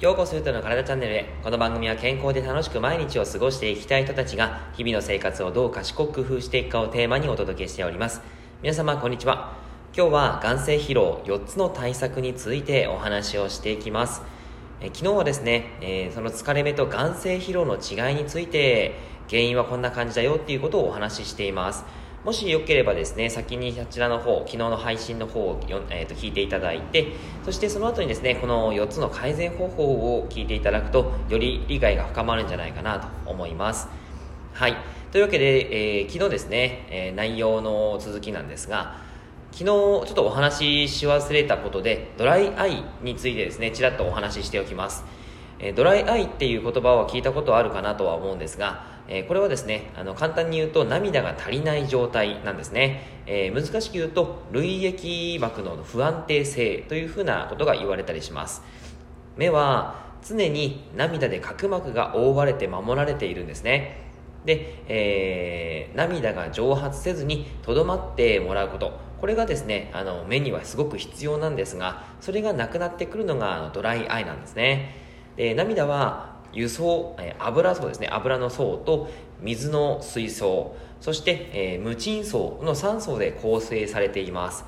ようこそゆとの体チャンネルへこの番組は健康で楽しく毎日を過ごしていきたい人たちが日々の生活をどう賢く工夫していくかをテーマにお届けしております。皆様こんにちは。今日は眼性疲労4つの対策についてお話をしていきます。え昨日はですね、えー、その疲れ目と眼性疲労の違いについて原因はこんな感じだよっていうことをお話ししています。もしよければですね、先にこちらの方、昨日の配信の方をよ、えー、と聞いていただいて、そしてその後にですね、この4つの改善方法を聞いていただくと、より理解が深まるんじゃないかなと思います。はい。というわけで、えー、昨日ですね、えー、内容の続きなんですが、昨日ちょっとお話しし忘れたことで、ドライアイについてですね、ちらっとお話ししておきます。えドライアイっていう言葉は聞いたことあるかなとは思うんですが、えこれはですねあの簡単に言うと涙が足りない状態なんですね、えー、難しく言うと涙液膜の不安定性というふうなことが言われたりします目は常に涙で角膜が覆われて守られているんですね。で、えー、涙が蒸発せずにとどまってもらうこと。これがですねあの目にはすごく必要なんですがそれがなくなってくるのがドライアイなんですね。で涙は輸送、え油層ですね。油の層と水の水槽。そして、えー、無鎮層の3層で構成されています、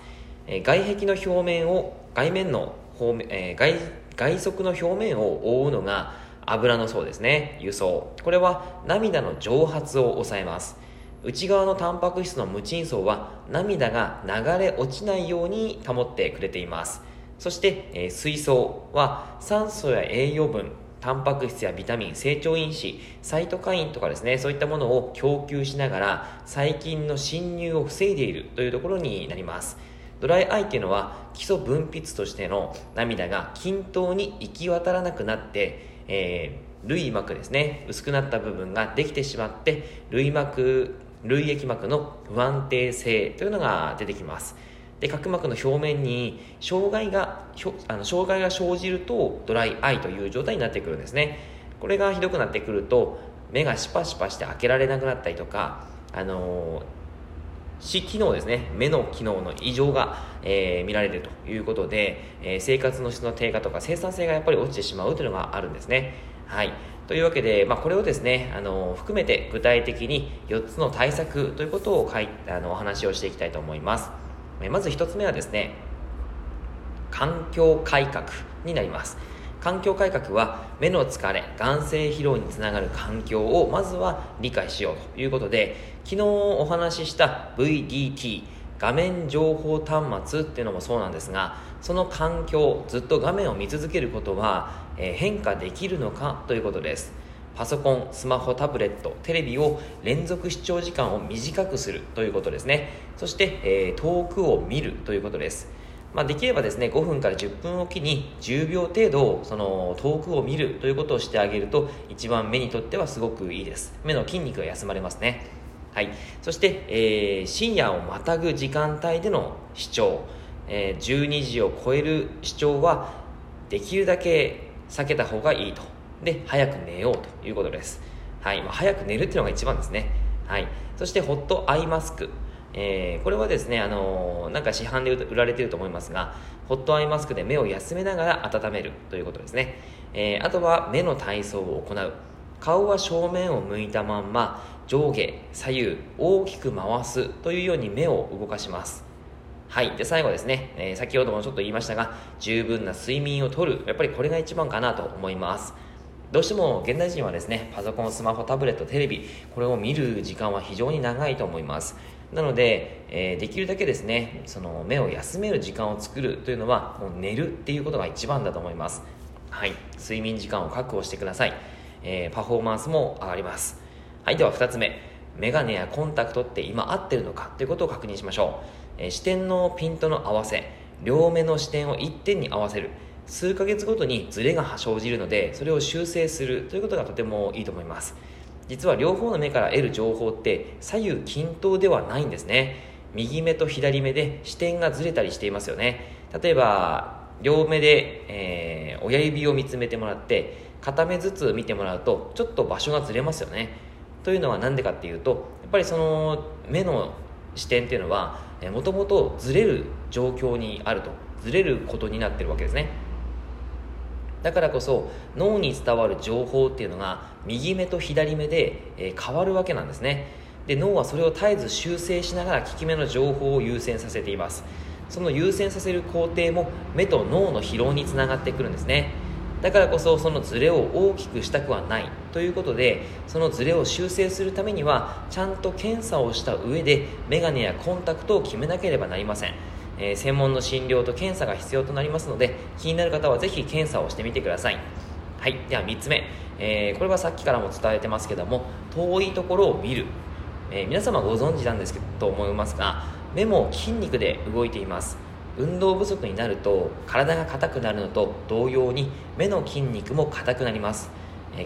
えー、外壁の表面を外面の方面、えー、外外側の表面を覆うのが油の層ですね。輸送。これは涙の蒸発を抑えます。内側のタンパク質の無鎮層は涙が流れ落ちないように保ってくれています。そして、えー、水槽は酸素や栄養分タンパク質やビタミン、成長因子、サイトカインとかですね、そういったものを供給しながら、細菌の侵入を防いでいるというところになります。ドライアイっていうのは、基礎分泌としての涙が均等に行き渡らなくなって、えー、類膜ですね、薄くなった部分ができてしまって、類膜、類液膜の不安定性というのが出てきます。で角膜の表面に障害があの障害が生じるとドライアイという状態になってくるんですね。これがひどくなってくると目がシパシパして開けられなくなったりとかあの視機能ですね。目の機能の異常が、えー、見られるということで、えー、生活の質の低下とか生産性がやっぱり落ちてしまうというのがあるんですね。はい。というわけで、まあ、これをですねあの含めて具体的に4つの対策ということを書いあのお話をしていきたいと思います。まず1つ目はですね環境改革になります。環境改革は目の疲れ眼性疲労につながる環境をまずは理解しようということで昨日お話しした VDT 画面情報端末っていうのもそうなんですがその環境ずっと画面を見続けることは、え変化できるのかということです。パソコン、スマホ、タブレット、テレビを連続視聴時間を短くするということですね。そして、えー、遠くを見るということです。まあ、できればですね、5分から10分おきに10秒程度、その遠くを見るということをしてあげると、一番目にとってはすごくいいです。目の筋肉が休まれますね。はい。そして、えー、深夜をまたぐ時間帯での視聴、えー、12時を超える視聴は、できるだけ避けた方がいいとで早く寝ようということです、はいまあ、早く寝るっていうのが一番ですね、はい、そしてホットアイマスクえー、これはですね、あのー、なんか市販で売られていると思いますが、ホットアイマスクで目を休めながら温めるということですね。えー、あとは目の体操を行う。顔は正面を向いたまんま、上下、左右、大きく回すというように目を動かします。はい。で、最後ですね、えー、先ほどもちょっと言いましたが、十分な睡眠をとる。やっぱりこれが一番かなと思います。どうしても現代人はですね、パソコン、スマホ、タブレット、テレビ、これを見る時間は非常に長いと思います。なので、えー、できるだけですね、その目を休める時間を作るというのは、もう寝るっていうことが一番だと思います。はい。睡眠時間を確保してください。えー、パフォーマンスも上がります。はい。では2つ目。メガネやコンタクトって今合ってるのかということを確認しましょう。えー、視点のピントの合わせ、両目の視点を一点に合わせる。数ヶ月ごとにズレが生じるのでそれを修正するということがとてもいいと思います。実は両方の目から得る情報って左右均等ではないんですね。右目と左目で視点がずれたりしていますよね。例えば両目で、えー、親指を見つめてもらって片目ずつ見てもらうとちょっと場所がずれますよね。というのは何でかっていうとやっぱりその目の視点っていうのはもともとずれる状況にあると。ずれることになってるわけですね。だからこそ脳に伝わる情報っていうのが右目と左目で、え変わるわけなんですね。で脳はそれを絶えず修正しながら効き目の情報を優先させています。その優先させる工程も目と脳の疲労につながってくるんですね。だからこそそのズレを大きくしたくはない。ということでそのズレを修正するためにはちゃんと検査をした上でメガネやコンタクトを決めなければなりません、えー、専門の診療と検査が必要となりますので気になる方はぜひ検査をしてみてください。はい。では3つ目、えー、これはさっきからも伝えてますけども遠いところを見る、えー、皆様ご存知なんですけどと思いますが目も筋肉で動いています。運動不足になると体が硬くなるのと同様に目の筋肉も硬くなります。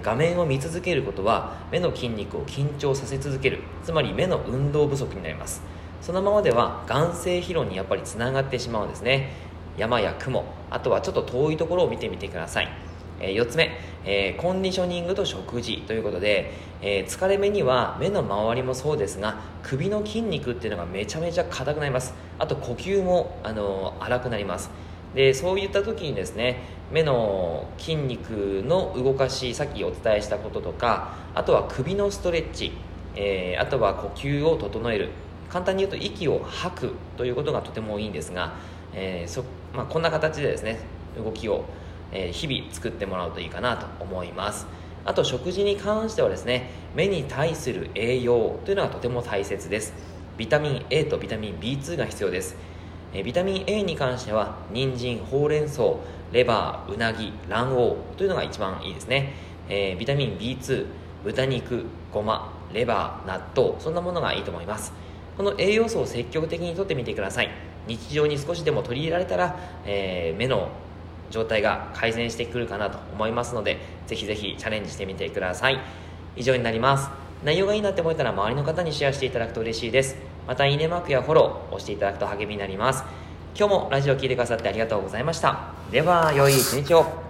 画面を見続けることは目の筋肉を緊張させ続ける。つまり目の運動不足になります。そのままでは眼性疲労にやっぱりつながってしまうんですね。山や雲。あとはちょっと遠いところを見てみてください。え4つ目、えー、コンディショニングと食事。ということで、えー、疲れ目には目の周りもそうですが首の筋肉っていうのがめちゃめちゃ硬くなります。あと呼吸も、あのー、荒くなります。でそういった時にですね目の筋肉の動かしさっきお伝えしたこととかあとは首のストレッチ、えー、あとは呼吸を整える。簡単に言うと息を吐くということがとてもいいんですが、えーそまあ、こんな形でですね動きをえ日々作ってもらうといいかなと思います。あと食事に関してはですね目に対する栄養というのがとても大切です。ビタミン A とビタミン B2 が必要です。えビタミン A に関しては人参ほうれん草レバーうなぎ卵黄というのが一番いいですね、えー、ビタミン B2 豚肉ごまレバー納豆そんなものがいいと思います。この栄養素を積極的にとってみてください。日常に少しでも取り入れられたら、えー、目の状態が改善してくるかなと思いますのでぜひぜひチャレンジしてみてください。以上になります。内容がいいなって思えたら周りの方にシェアしていただくと嬉しいです。またいいねマークやフォローを押していただくと励みになります。今日もラジオを聴いてくださってありがとうございました。では良い一日を。